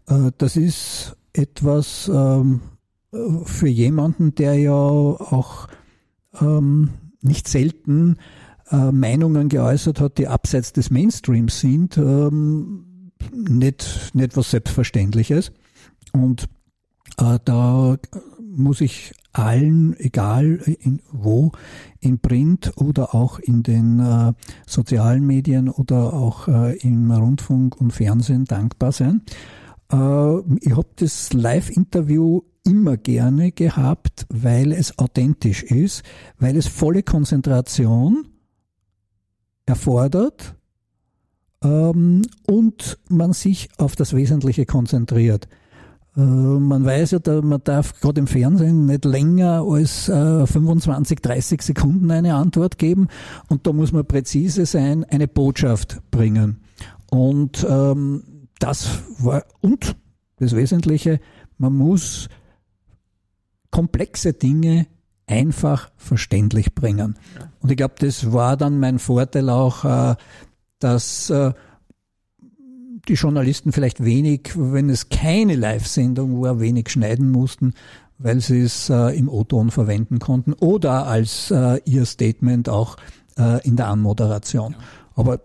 Äh, das ist etwas, ähm, für jemanden, der ja auch ähm, nicht selten äh, Meinungen geäußert hat, die abseits des Mainstreams sind, ähm, nicht, nicht was Selbstverständliches. Und da muss ich allen, egal in, wo, in Print oder auch in den äh, sozialen Medien oder auch äh, im Rundfunk und Fernsehen dankbar sein. Äh, ich habe das Live-Interview immer gerne gehabt, weil es authentisch ist, weil es volle Konzentration erfordert ähm, und man sich auf das Wesentliche konzentriert. Äh, man weiß ja, man darf gerade im Fernsehen nicht länger als 25, äh, 30 Sekunden eine Antwort geben und da muss man präzise sein, eine Botschaft bringen. Und ähm, das war, und das Wesentliche, man muss komplexe Dinge einfach verständlich bringen. Und ich glaube, das war dann mein Vorteil auch, äh, dass äh, die Journalisten vielleicht wenig, wenn es keine Live-Sendung war, wenig schneiden mussten, weil sie es äh, im O-Ton verwenden konnten oder als ihr Statement auch in der Anmoderation. Aber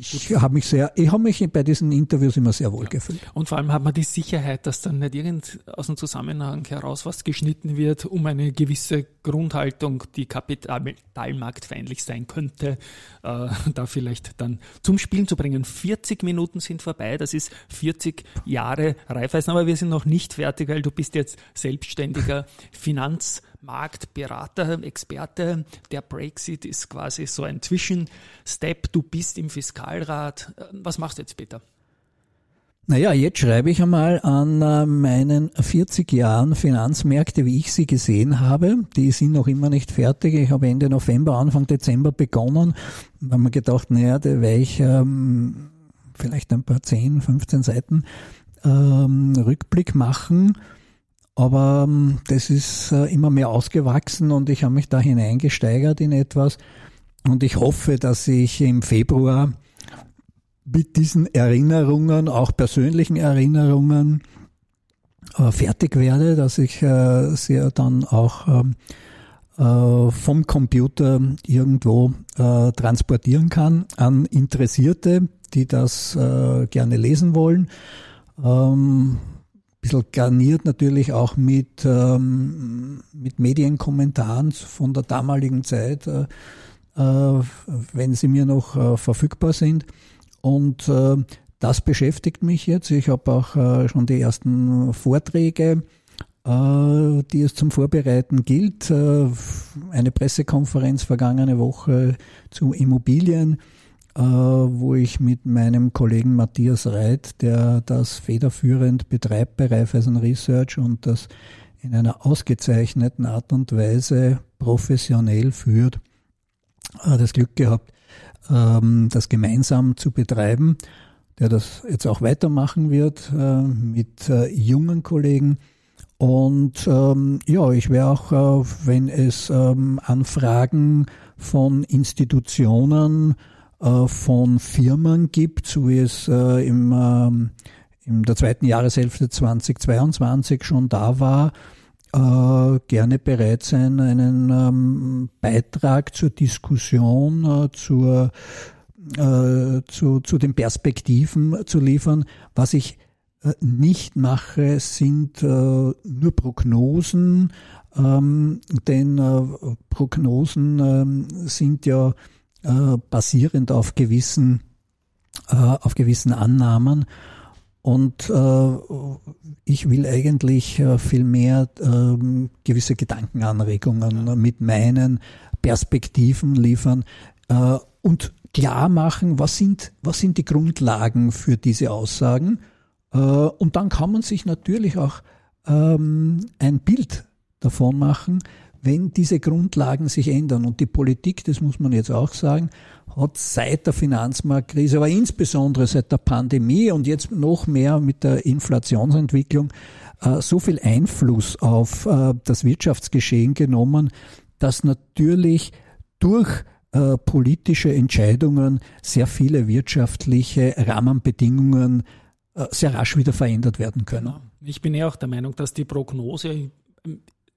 ich habe mich sehr, ich habe mich bei diesen Interviews immer sehr wohl gefühlt. Und vor allem hat man die Sicherheit, dass dann nicht irgend aus dem Zusammenhang heraus was geschnitten wird, um eine gewisse Grundhaltung, die kapitalmarktfeindlich sein könnte, äh, da vielleicht dann zum Spielen zu bringen. 40 Minuten sind vorbei, das ist 40 Jahre Reifeisen, aber wir sind noch nicht fertig, weil du bist jetzt selbstständiger Finanz Marktberater, Experte. Der Brexit ist quasi so ein Zwischenstep. Du bist im Fiskalrat. Was machst du jetzt, Peter? Naja, jetzt schreibe ich einmal an äh, meinen 40 Jahren Finanzmärkte, wie ich sie gesehen habe. Die sind noch immer nicht fertig. Ich habe Ende November, Anfang Dezember begonnen. Da haben wir gedacht, naja, da werde ich ähm, vielleicht ein paar 10, 15 Seiten ähm, Rückblick machen. Aber ähm, das ist äh, immer mehr ausgewachsen und ich habe mich da hineingesteigert in etwas. Und ich hoffe, dass ich im Februar mit diesen Erinnerungen, auch persönlichen Erinnerungen, äh, fertig werde, dass ich äh, sie dann auch ähm, vom Computer irgendwo transportieren kann an Interessierte, die das gerne lesen wollen. Bisschen garniert natürlich auch mit, ähm, mit Medienkommentaren von der damaligen Zeit, äh, äh, wenn sie mir noch äh, verfügbar sind. Und äh, das beschäftigt mich jetzt. Ich habe auch äh, schon die ersten Vorträge, äh, die es zum Vorbereiten gilt. eine Pressekonferenz vergangene Woche zu Immobilien wo ich mit meinem Kollegen Matthias Reit, der das federführend betreibt bei Raiffeisen Research und das in einer ausgezeichneten Art und Weise professionell führt, äh, das Glück gehabt, ähm, das gemeinsam zu betreiben, der das jetzt auch weitermachen wird äh, mit jungen Kollegen. Und ähm, ja, ich wäre auch, wenn es ähm, Anfragen von Institutionen äh, von Firmen gibt, so wie es äh, im, ähm, in der zweiten Jahreshälfte 2022 schon da war, äh, gerne bereit sein, einen ähm, Beitrag zur Diskussion, zur, zu, zu den Perspektiven zu liefern. Was ich nicht mache, sind nur Prognosen, ähm, denn Prognosen sind ja äh, basierend auf gewissen, äh, auf gewissen Annahmen. Und äh, ich will eigentlich äh, viel mehr äh, gewisse Gedankenanregungen mit meinen Perspektiven liefern äh, und klar machen, was sind, was sind die Grundlagen für diese Aussagen. Äh, und dann kann man sich natürlich auch ähm, ein Bild davon machen, wenn diese Grundlagen sich ändern. Und die Politik, das muss man jetzt auch sagen, hat seit der Finanzmarktkrise, aber insbesondere seit der Pandemie und jetzt noch mehr mit der Inflationsentwicklung äh, so viel Einfluss auf äh, das Wirtschaftsgeschehen genommen, dass natürlich durch äh, politische Entscheidungen sehr viele wirtschaftliche Rahmenbedingungen sehr rasch wieder verändert werden können. Ich bin ja auch der Meinung, dass die Prognose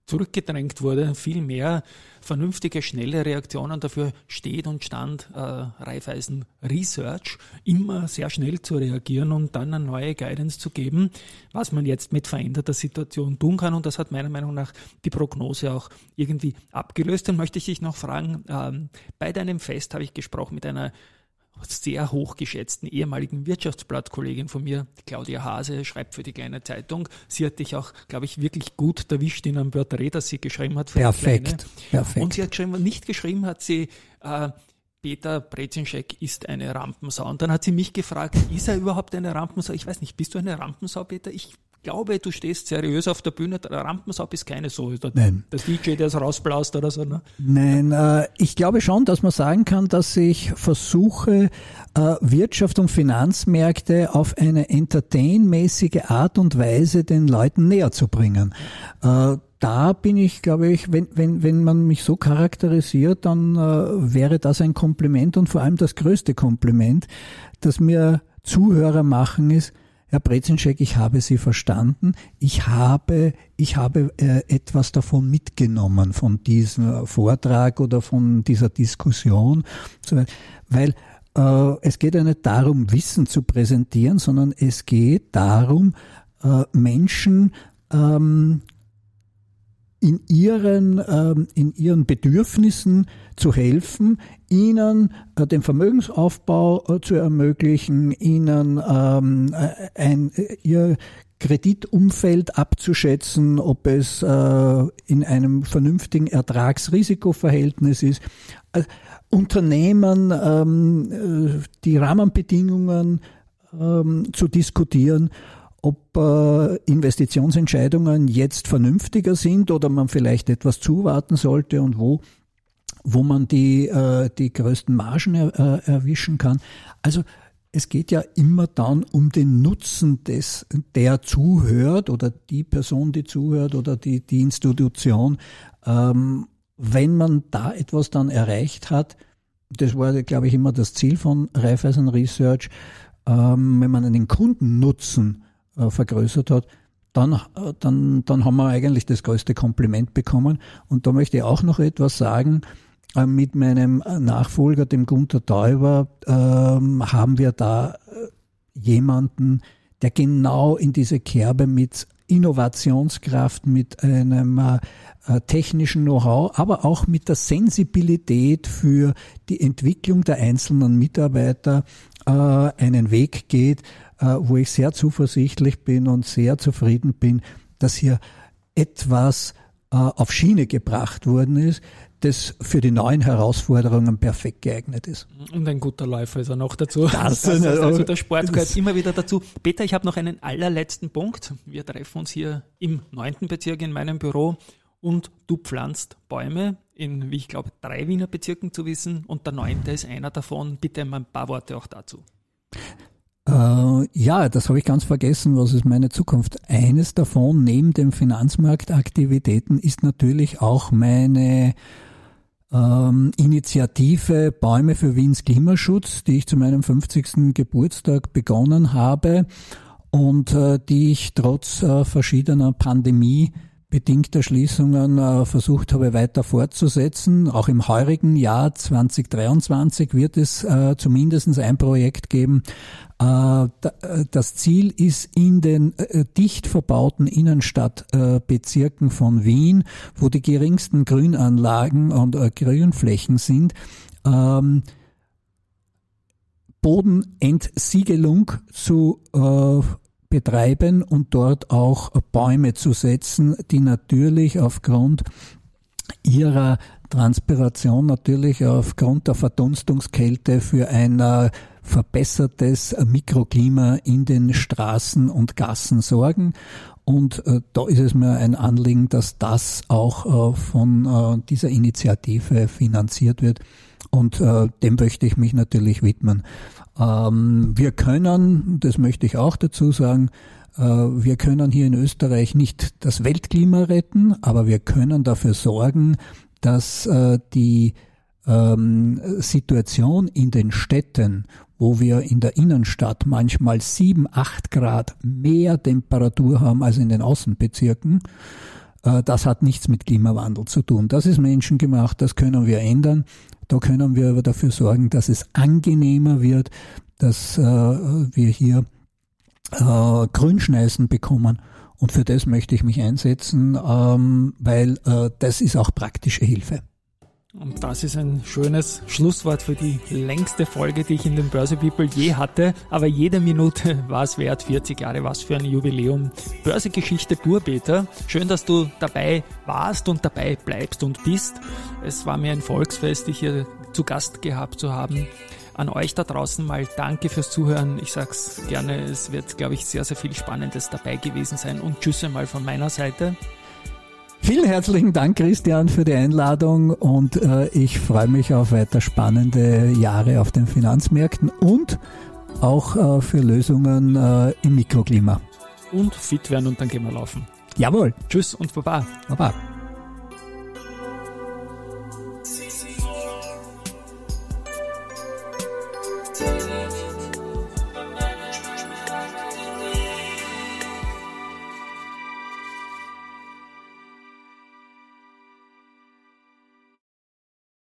zurückgedrängt wurde, viel mehr vernünftige, schnelle Reaktionen. Dafür steht und stand äh, Raiffeisen Research, immer sehr schnell zu reagieren und dann eine neue Guidance zu geben, was man jetzt mit veränderter Situation tun kann. Und das hat meiner Meinung nach die Prognose auch irgendwie abgelöst. Dann möchte ich dich noch fragen, ähm, bei deinem Fest habe ich gesprochen mit einer sehr hochgeschätzten ehemaligen Wirtschaftsblattkollegin von mir, Claudia Hase, schreibt für die kleine Zeitung. Sie hat dich auch, glaube ich, wirklich gut erwischt in einem Porträt, das sie geschrieben hat. Perfekt, perfekt. Und sie hat geschrieben, nicht geschrieben hat sie, äh, Peter Brezinschek ist eine Rampensau. Und dann hat sie mich gefragt, ist er überhaupt eine Rampensau? Ich weiß nicht, bist du eine Rampensau, Peter? Ich glaube, du stehst seriös auf der Bühne. Der Rampensau ist keine so. Der, Nein. Der DJ, der es rausblaust oder so. Ne? Nein, äh, ich glaube schon, dass man sagen kann, dass ich versuche, äh, Wirtschaft und Finanzmärkte auf eine entertainmäßige Art und Weise den Leuten näher zu bringen. Äh, da bin ich, glaube ich, wenn, wenn, wenn man mich so charakterisiert, dann äh, wäre das ein Kompliment und vor allem das größte Kompliment, das mir Zuhörer machen, ist, Herr Brezinschek, ich habe Sie verstanden. Ich habe, ich habe äh, etwas davon mitgenommen, von diesem Vortrag oder von dieser Diskussion. Weil äh, es geht ja nicht darum, Wissen zu präsentieren, sondern es geht darum, äh, Menschen ähm, in ihren, ähm, in ihren Bedürfnissen zu helfen, ihnen äh, den Vermögensaufbau äh, zu ermöglichen, ihnen ähm, äh, ein, ihr Kreditumfeld abzuschätzen, ob es in einem vernünftigen Ertragsrisikoverhältnis ist. Äh, Unternehmen, ähm, die Rahmenbedingungen zu diskutieren ob äh, Investitionsentscheidungen jetzt vernünftiger sind oder man vielleicht etwas zuwarten sollte und wo wo man die, äh, die größten Margen er, äh, erwischen kann. Also es geht ja immer dann um den Nutzen des, der zuhört oder die Person, die zuhört oder die, die Institution. Ähm, wenn man da etwas dann erreicht hat, das war, glaube ich, immer das Ziel von Raiffeisen Research, ähm, wenn man einen Kundennutzen äh, vergrößert hat, dann, äh, dann, dann haben wir eigentlich das größte Kompliment bekommen. Und da möchte ich auch noch etwas sagen. Äh, mit meinem Nachfolger, dem Gunther Teuber, ähm, haben wir da jemanden, der genau in diese Kerbe mit Innovationskraft, mit einem technischen Know-how, aber auch mit der Sensibilität für die Entwicklung der einzelnen Mitarbeiter einen Weg geht, wo ich sehr zuversichtlich bin und sehr zufrieden bin, dass hier etwas äh, auf Schiene gebracht worden ist, das für die neuen Herausforderungen perfekt geeignet ist. Und ein guter Läufer ist er noch dazu. Das, das heißt, also der Sport gehört immer wieder dazu. Peter, ich habe noch einen allerletzten Punkt. Wir treffen uns hier im neunten Bezirk in meinem Büro und du pflanzt Bäume in, wie ich glaube, drei Wiener Bezirken zu wissen und der neunte ist einer davon. Bitte ein paar Worte auch dazu. Äh, ja, das habe ich ganz vergessen. Was ist meine Zukunft? Eines davon, neben den Finanzmarktaktivitäten, ist natürlich auch meine ähm, Initiative Bäume für Wiens Klimaschutz, die ich zu meinem 50. Geburtstag begonnen habe und äh, die ich trotz äh, verschiedener Pandemie bedingter Schließungen äh, versucht habe weiter fortzusetzen. Auch im heurigen Jahr 2023 wird es äh, zumindest ein Projekt geben. Äh, äh, das Ziel ist in den dicht verbauten Innenstadtbezirken von Wien, wo die geringsten Grünanlagen und Grünflächen sind, ähm, Bodenentsiegelung zu äh, betreiben und dort auch Bäume zu setzen, die natürlich aufgrund ihrer Transpiration, natürlich aufgrund der Verdunstungskälte für ein äh, verbessertes Mikroklima in den Straßen und Gassen sorgen. Und äh, da ist es mir ein Anliegen, dass das auch äh, von dieser Initiative finanziert wird. Und äh, dem möchte ich mich natürlich widmen. Ähm, wir können, das möchte ich auch dazu sagen, äh, wir können hier in Österreich nicht das Weltklima retten, aber wir können dafür sorgen, dass äh, die ähm, Situation in den Städten, wo wir in der Innenstadt manchmal sieben, acht Grad mehr Temperatur haben als in den Außenbezirken, das hat nichts mit Klimawandel zu tun. Das ist menschengemacht, das können wir ändern. Da können wir aber dafür sorgen, dass es angenehmer wird, dass äh, wir hier äh, Grünschneisen bekommen. Und für das möchte ich mich einsetzen, ähm, weil äh, das ist auch praktische Hilfe. Und das ist ein schönes Schlusswort für die längste Folge, die ich in den Börse People je hatte. Aber jede Minute war es wert. 40 Jahre, was für ein Jubiläum. Börsegeschichte pur, Peter. Schön, dass du dabei warst und dabei bleibst und bist. Es war mir ein Volksfest, dich hier zu Gast gehabt zu haben. An euch da draußen mal danke fürs Zuhören. Ich sag's gerne, es wird, glaube ich, sehr, sehr viel Spannendes dabei gewesen sein. Und tschüss einmal von meiner Seite. Vielen herzlichen Dank, Christian, für die Einladung und äh, ich freue mich auf weiter spannende Jahre auf den Finanzmärkten und auch äh, für Lösungen äh, im Mikroklima. Und fit werden und dann gehen wir laufen. Jawohl. Tschüss und Baba. Baba. thank